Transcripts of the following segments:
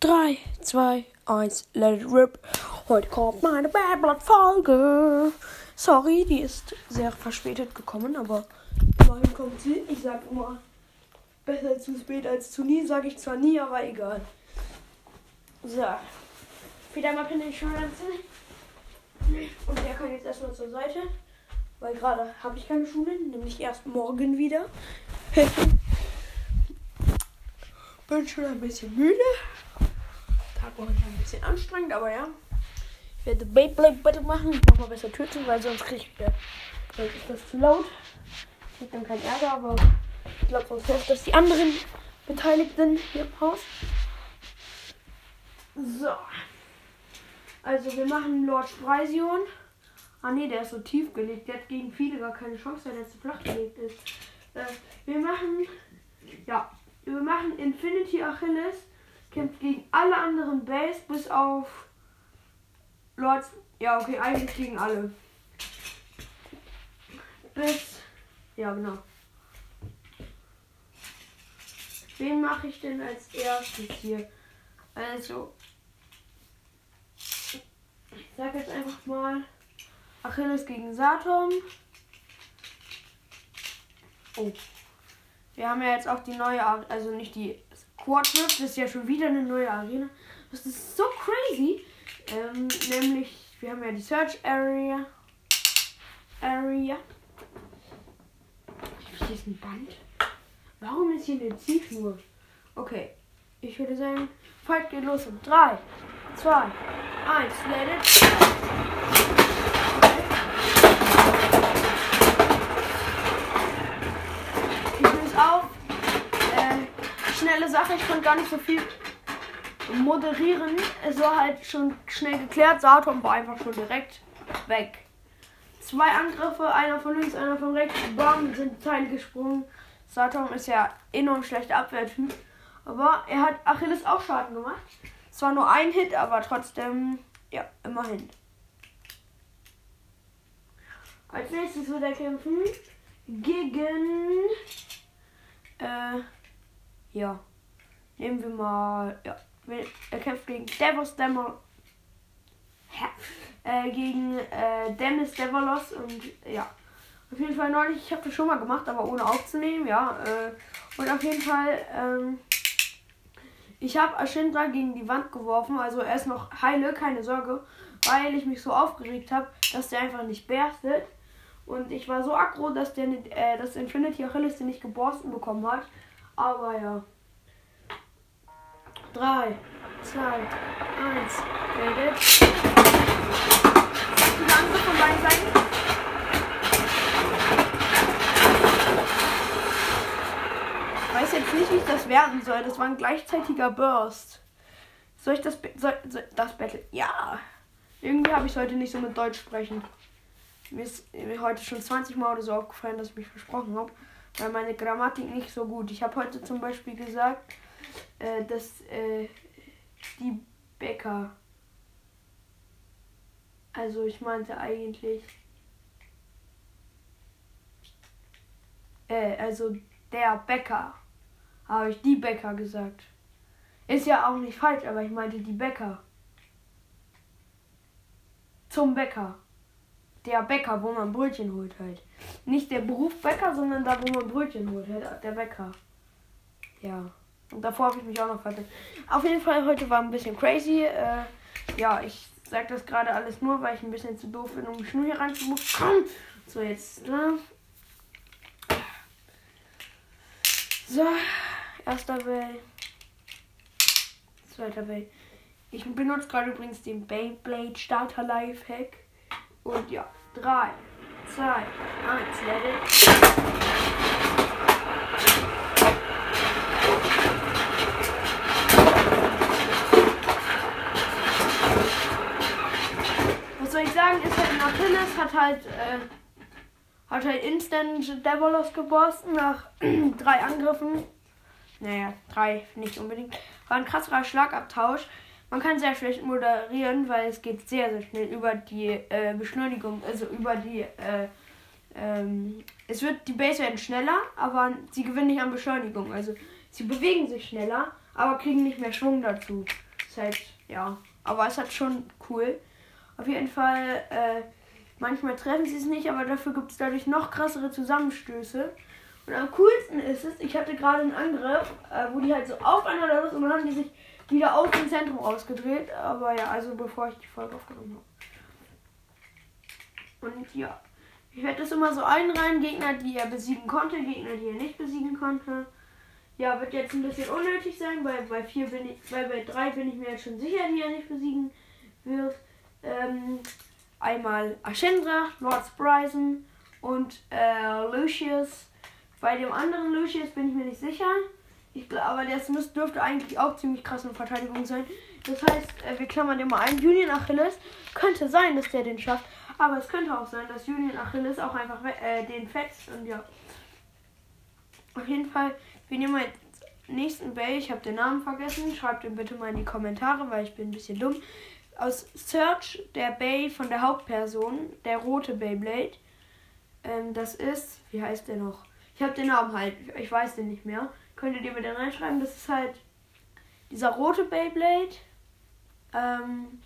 3, 2, 1, let it rip. Heute kommt meine Bad Blood Folge. Sorry, die ist sehr verspätet gekommen, aber immerhin kommt sie. Ich sag immer, besser zu spät als zu nie, sage ich zwar nie, aber egal. So. Wieder mal Pin Insurance. Und der kann jetzt erstmal zur Seite, weil gerade habe ich keine Schule, nämlich erst morgen wieder. Bin schon ein bisschen müde. Tag war ein bisschen anstrengend, aber ja. Ich werde Beyblade Battle machen. Ich mach mal besser Tür weil sonst kriege ich wieder. Sonst ist das zu laut. Ich krieg dann keinen Ärger, aber ich glaube sonst hofft, dass die anderen Beteiligten hier im Haus. So. Also wir machen Lord Spreision. Ah ne, der ist so tief gelegt. Der hat gegen viele gar keine Chance, weil der zu flach gelegt ist. Äh, wir machen. Ja. Wir machen Infinity Achilles. Kämpft gegen alle anderen Base bis auf Lord. Ja, okay, eigentlich gegen alle. Bis. Ja, genau. Wen mache ich denn als erstes hier? Also. Ich sag jetzt einfach mal Achilles gegen Saturn. Oh. Wir haben ja jetzt auch die neue, also nicht die Quad Rift, ist ja schon wieder eine neue Arena. Das ist so crazy. Ähm, nämlich, wir haben ja die Search Area. Area. Hier ist ein Band. Warum ist hier eine Zielschnur? Okay, ich würde sagen, Fight geht los in 3, 2, 1, let it. Ich löse auf. Äh, schnelle Sache, ich konnte gar nicht so viel moderieren. Es war halt schon schnell geklärt. Saturn war einfach schon direkt weg. Zwei Angriffe, einer von links, einer von rechts. Bam, sind Teile gesprungen. Saturn ist ja enorm schlechter Abwehrtyp. Aber er hat Achilles auch Schaden gemacht. Es war nur ein Hit, aber trotzdem, ja, immerhin. Als nächstes wird er kämpfen gegen. Äh, ja. Nehmen wir mal. Ja. Er kämpft gegen Devos Demo. Äh, gegen äh, Demis Devolos und ja. Auf jeden Fall neulich, ich habe das schon mal gemacht, aber ohne aufzunehmen, ja. Äh, und auf jeden Fall, ähm, ich habe Ashindra gegen die Wand geworfen, also er ist noch heile, keine Sorge, weil ich mich so aufgeregt habe, dass der einfach nicht berstet. Und ich war so aggro, dass der äh, das Infinity Achilles den nicht geborsten bekommen hat. Aber ja. 3, 2, 1, redet. Viele Angriffe von beiden Seiten. Ich weiß jetzt nicht, wie ich das werten soll. Das war ein gleichzeitiger Burst. Soll ich das, soll, soll, das Battle? Ja. Irgendwie habe ich heute nicht so mit Deutsch sprechen. Mir ist mir heute schon 20 Mal oder so aufgefallen, dass ich mich versprochen habe. Weil meine Grammatik nicht so gut. Ich habe heute zum Beispiel gesagt, äh, dass äh, die Bäcker. Also ich meinte eigentlich. Äh, also der Bäcker. Habe ich die Bäcker gesagt. Ist ja auch nicht falsch, aber ich meinte die Bäcker. Zum Bäcker. Der Bäcker, wo man Brötchen holt halt. Nicht der Beruf Bäcker, sondern da, wo man Brötchen holt halt. Der Bäcker. Ja. Und davor habe ich mich auch noch verletzt. Auf jeden Fall, heute war ein bisschen crazy. Äh, ja, ich sag das gerade alles nur, weil ich ein bisschen zu doof bin, um die Schnur hier reinzubekommen. So, jetzt, ne? So, erster Bell. Zweiter Bell. Ich benutze gerade übrigens den Beyblade Starter Lifehack. Und ja, 3, 2, 1, let it. Was soll ich sagen, ist halt ein Achilles, hat halt, äh, hat halt Instant Devolos geborsten nach drei Angriffen. Naja, drei nicht unbedingt. War ein krasserer Schlagabtausch. Man kann sehr schlecht moderieren, weil es geht sehr, sehr schnell über die äh, Beschleunigung, also über die, äh, ähm, es wird, die Base werden schneller, aber sie gewinnen nicht an Beschleunigung. Also sie bewegen sich schneller, aber kriegen nicht mehr Schwung dazu. Ist halt, ja. Aber es hat schon cool. Auf jeden Fall, äh, manchmal treffen sie es nicht, aber dafür gibt es dadurch noch krassere Zusammenstöße. Und am coolsten ist es, ich hatte gerade einen Angriff, äh, wo die halt so aufeinander los und dann haben die sich wieder aus dem Zentrum ausgedreht. Aber ja, also bevor ich die Folge aufgenommen habe. Und ja, ich werde das immer so einreihen. Gegner, die er besiegen konnte, Gegner, die er nicht besiegen konnte. Ja, wird jetzt ein bisschen unnötig sein, weil bei vier bin ich, weil bei drei bin ich mir jetzt schon sicher, die er nicht besiegen wird. Ähm, einmal Ashendra, Lord Bryson und äh, Lucius. Bei dem anderen Lucius bin ich mir nicht sicher. Ich glaube, aber das müsste, dürfte eigentlich auch ziemlich krass in Verteidigung sein. Das heißt, äh, wir klammern den mal ein. Julian Achilles könnte sein, dass der den schafft. Aber es könnte auch sein, dass Julian Achilles auch einfach äh, den fetzt. Und ja. Auf jeden Fall, wir nehmen jetzt nächsten Bay. Ich habe den Namen vergessen. Schreibt ihn bitte mal in die Kommentare, weil ich bin ein bisschen dumm. Aus Search der Bay von der Hauptperson, der rote Beyblade. Ähm, das ist, wie heißt der noch? Ich habe den Namen halt, ich weiß den nicht mehr. Könnt ihr mir reinschreiben? Das ist halt dieser rote Beyblade. Ähm,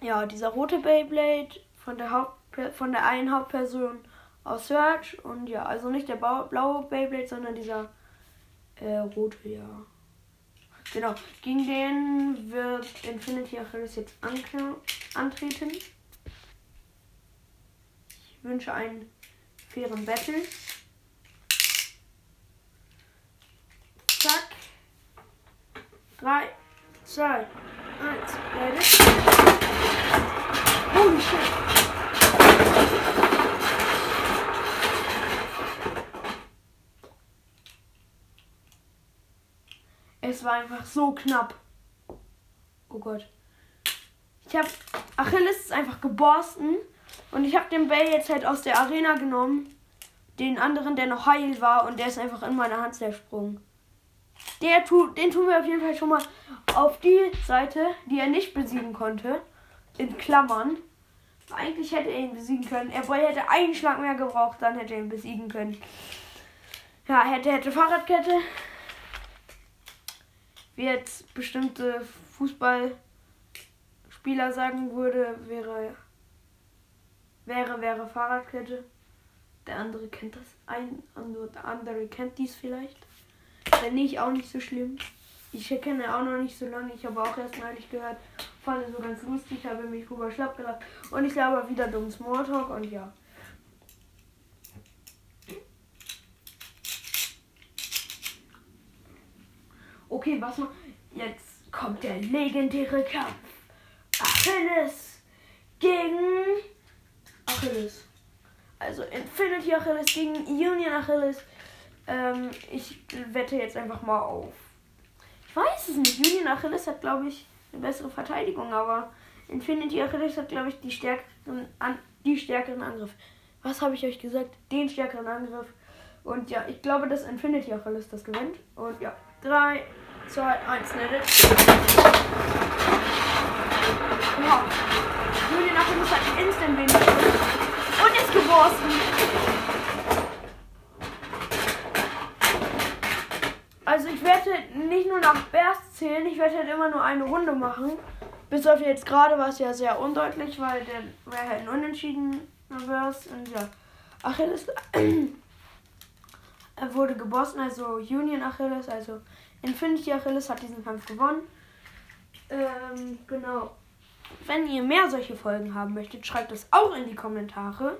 ja, dieser rote Beyblade von der Haupt von der einen Hauptperson aus Search und ja, also nicht der blaue Beyblade, sondern dieser äh, rote, ja. Genau, gegen den wird Infinity Achilles jetzt antreten. Ich wünsche einen fairen Battle. Zack. 3, 2, 1, ready. Holy shit. Es war einfach so knapp. Oh Gott. Ich habe Achilles ist einfach geborsten und ich habe den Bell jetzt halt aus der Arena genommen. Den anderen, der noch heil war und der ist einfach in meine Hand zersprungen. Der tu, den tun wir auf jeden Fall schon mal auf die Seite, die er nicht besiegen konnte. In Klammern. Eigentlich hätte er ihn besiegen können. Er hätte einen Schlag mehr gebraucht, dann hätte er ihn besiegen können. Ja, hätte, hätte Fahrradkette. Wie jetzt bestimmte Fußballspieler sagen würde, wäre wäre, wäre Fahrradkette. Der andere kennt das. Ein, der andere kennt dies vielleicht. Wenn nicht, auch nicht so schlimm. Ich kenne auch noch nicht so lange. Ich habe auch erst neulich gehört. Fand es so ganz lustig, habe mich drüber schlapp gelacht. Und ich glaube wieder dumm Smalltalk und ja. Okay, was noch? Jetzt kommt der legendäre Kampf. Achilles gegen Achilles. Also Infinity Achilles gegen Union Achilles. Ähm, ich wette jetzt einfach mal auf. Ich weiß es nicht. Union Achilles hat, glaube ich, eine bessere Verteidigung, aber Infinity Achilles hat, glaube ich, die stärkeren, an, die stärkeren Angriff. Was habe ich euch gesagt? Den stärkeren Angriff. Und ja, ich glaube, dass Infinity Achilles das gewinnt. Und ja, 3, 2, 1, nettet. Wow. Julian hat instant wenig und ist geworfen. Also ich werde nicht nur nach Berst zählen, ich werde halt immer nur eine Runde machen. Bis auf jetzt gerade war es ja sehr undeutlich, weil der wäre halt ein Unentschieden Verse und ja. Achilles er wurde gebossen, also Union Achilles, also Infinity Achilles hat diesen Kampf gewonnen. Ähm, genau. Wenn ihr mehr solche Folgen haben möchtet, schreibt es auch in die Kommentare.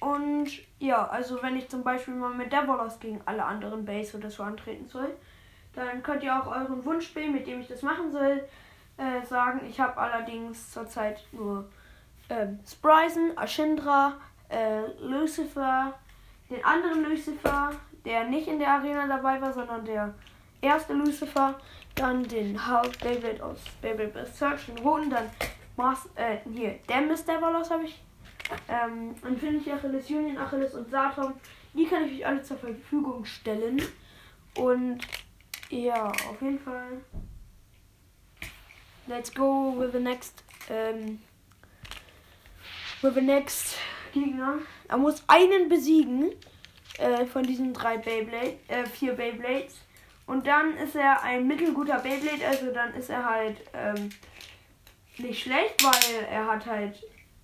Und ja, also wenn ich zum Beispiel mal mit Devolos gegen alle anderen Base oder so antreten soll, dann könnt ihr auch euren Wunsch mit dem ich das machen soll, äh, sagen. Ich habe allerdings zurzeit nur ähm, Spryzen, Ashindra, äh, Lucifer, den anderen Lucifer, der nicht in der Arena dabei war, sondern der erste Lucifer, dann den Hulk David aus Baby Search, den roten, dann Mas äh, hier, Demis Devolos habe ich, ähm, Infinity Achilles, Union Achilles und Saturn. Die kann ich euch alle zur Verfügung stellen. Und ja, auf jeden Fall. Let's go with the next, ähm, with the next Gegner. Er muss einen besiegen äh, von diesen drei Beyblades, äh, vier Beyblades. Und dann ist er ein mittelguter Beyblade, also dann ist er halt ähm, nicht schlecht, weil er hat halt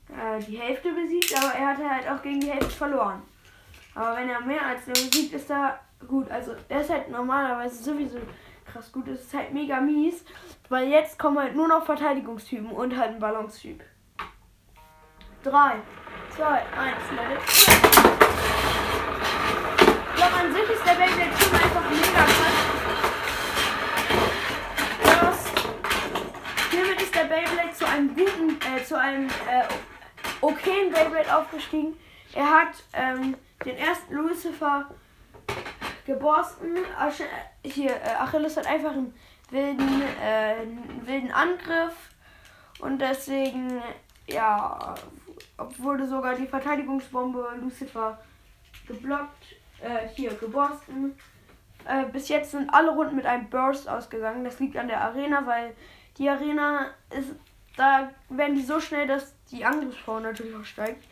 äh, die Hälfte besiegt, aber er hatte halt auch gegen die Hälfte verloren. Aber wenn er mehr als der besiegt, ist er gut. Also er ist halt normalerweise sowieso krass gut. Es ist halt mega mies, weil jetzt kommen halt nur noch Verteidigungstypen und halt ein Ballonstyp. 3, 2, 1, Leute. Glaube, an sich ist der Beyblade Typ einfach mega krass. Hiermit ist der Beyblade zu einem guten, äh, zu einem äh, okayen Beyblade aufgestiegen. Er hat ähm, den ersten Lucifer geborsten. Hier, äh, Achilles hat einfach einen wilden, äh, einen wilden Angriff. Und deswegen, ja, wurde sogar die Verteidigungsbombe Lucifer geblockt. Äh, hier, geborsten. Äh, bis jetzt sind alle Runden mit einem Burst ausgegangen. Das liegt an der Arena, weil die Arena ist, da werden die so schnell, dass die Angriffspower natürlich auch steigt.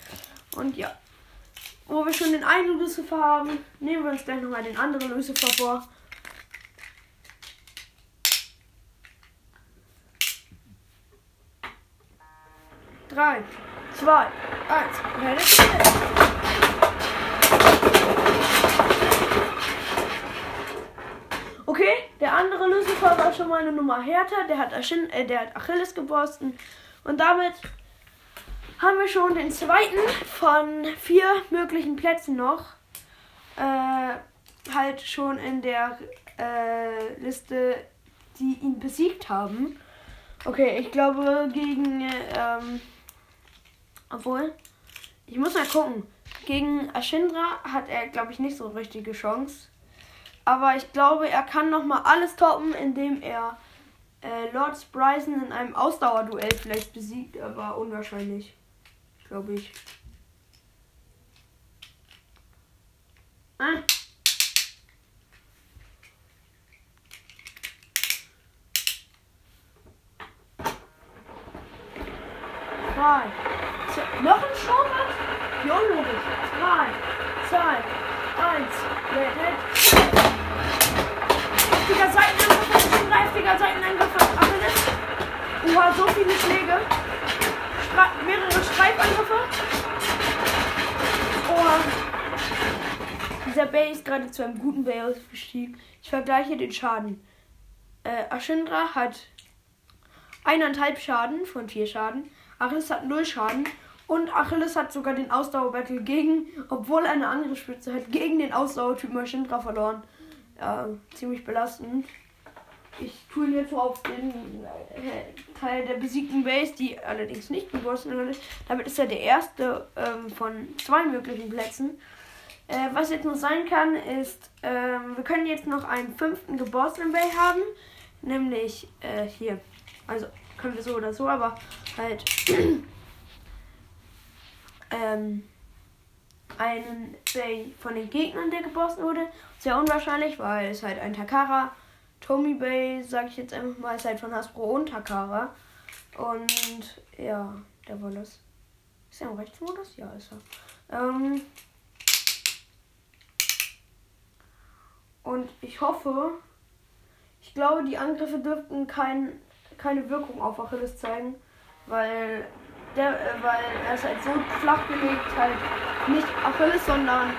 Und ja, wo wir schon den einen Lucifer haben, nehmen wir uns gleich nochmal den anderen Lucifer vor. Drei, zwei, eins. Okay, der andere Lucifer war schon mal eine Nummer härter. Der hat, Aschin, äh, der hat Achilles geborsten. Und damit haben wir schon den zweiten von vier möglichen Plätzen noch. Äh, halt schon in der äh, Liste, die ihn besiegt haben. Okay, ich glaube gegen, ähm, obwohl, ich muss mal gucken. Gegen Ashindra hat er, glaube ich, nicht so richtige Chance. Aber ich glaube, er kann noch mal alles toppen, indem er äh, Lord Bryson in einem Ausdauerduell vielleicht besiegt, aber unwahrscheinlich glaube ich. Ah. Drei. Zwei. Noch ein Schaumann? Ja, logisch. Drei, zwei, eins. Red, red. Heftiger Seitenangriff, heftiger Seitenangriff. Alles. Oha, so viele Schläge mehrere Streifangriffe. Oh. Dieser Bay ist gerade zu einem guten Bay ausgestiegen. Ich vergleiche den Schaden. Äh, Ashindra hat eineinhalb Schaden von vier Schaden. Achilles hat null Schaden. Und Achilles hat sogar den Ausdauerbattle gegen, obwohl eine Angriffsspitze hat, gegen den Ausdauertypen Ashindra verloren. Ja, ziemlich belastend. Ich tue ihn jetzt auf den äh, Teil der besiegten Base, die allerdings nicht gegossen wurde. Damit ist er der erste ähm, von zwei möglichen Plätzen. Äh, was jetzt noch sein kann, ist, ähm, wir können jetzt noch einen fünften gebossenen Bay haben. Nämlich äh, hier. Also können wir so oder so, aber halt ähm, einen Bay von den Gegnern, der gebossen wurde. Sehr unwahrscheinlich, weil es halt ein Takara Tommy Bay, sag ich jetzt einfach mal, ist halt von Hasbro und Takara. Und ja, der das. Ist er im Rechtsmodus? Ja, ist er. Ähm und ich hoffe, ich glaube, die Angriffe dürften kein, keine Wirkung auf Achilles zeigen, weil der, äh, weil er ist halt so flach gelegt, halt nicht Achilles, sondern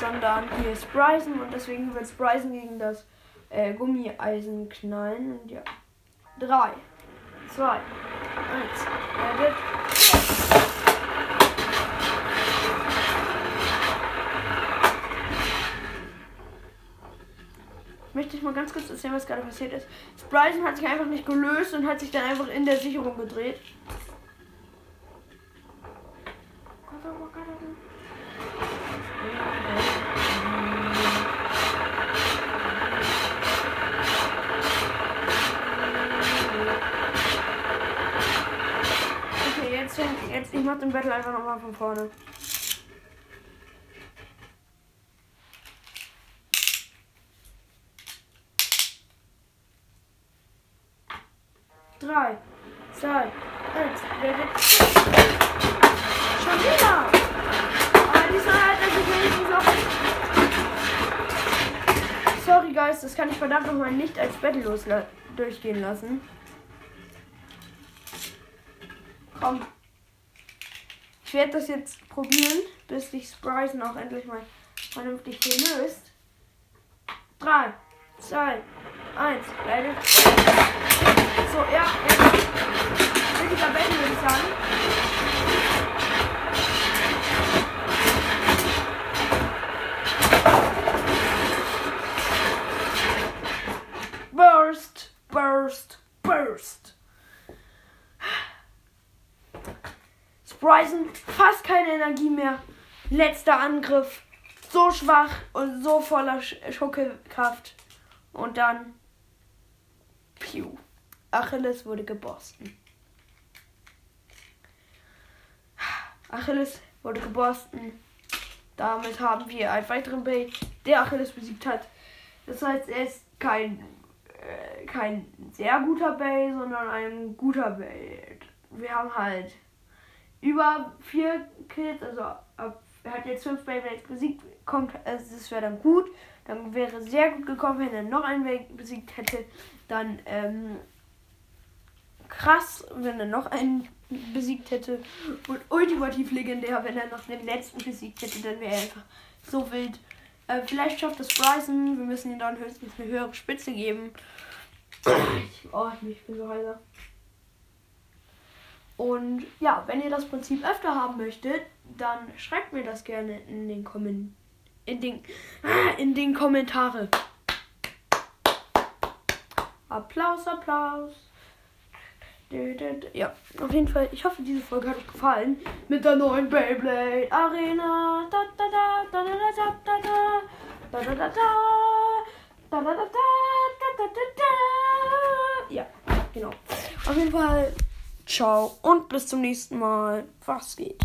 sondern hier ist Bryson und deswegen wird Bryson gegen das äh, Gummieisen knallen. Und ja. 3, 2, 1. Edit. Möchte ich mal ganz kurz erzählen, was gerade passiert ist. Bryson hat sich einfach nicht gelöst und hat sich dann einfach in der Sicherung gedreht. Jetzt, ich mach den Battle einfach nochmal von vorne. Drei, zwei, eins, Schon wieder! Geist, das kann ich verdammt nochmal nicht als Battle los durchgehen lassen. Komm. Ich werde das jetzt probieren, bis sich Spryzen auch endlich mal vernünftig hier löst. 3, 2, 1, leider. So, ja, jetzt. Richtiger Battle würde ich sagen. Burst, burst, burst. Spryzen, fast keine Energie mehr. Letzter Angriff. So schwach und so voller Schockekraft. Und dann. Piu. Achilles wurde geborsten. Achilles wurde geborsten. Damit haben wir einen weiteren Bay, der Achilles besiegt hat. Das heißt, er ist kein äh, kein sehr guter Bay, sondern ein guter Bay. Wir haben halt über vier Kills, also ab, er hat jetzt fünf Beyblades besiegt, kommt, also das wäre dann gut. Dann wäre sehr gut gekommen, wenn er noch einen Bay besiegt hätte. Dann ähm, krass, wenn er noch einen besiegt hätte. Und ultimativ legendär, wenn er noch den letzten besiegt hätte, dann wäre er einfach so wild. Äh, vielleicht schafft es Bryson. Wir müssen ihm dann höchstens eine höhere Spitze geben. oh, ich bin so heiser. Und ja, wenn ihr das Prinzip öfter haben möchtet, dann schreibt mir das gerne in den Kommentaren. In den, in den Kommentare. Applaus, Applaus. Ja, auf jeden Fall, ich hoffe, diese Folge hat euch gefallen. Mit der neuen Beyblade Arena. Da da da da da da da da da da da da da da da da da da Ja, genau. Auf jeden Fall, ciao und bis zum nächsten Mal. Was geht?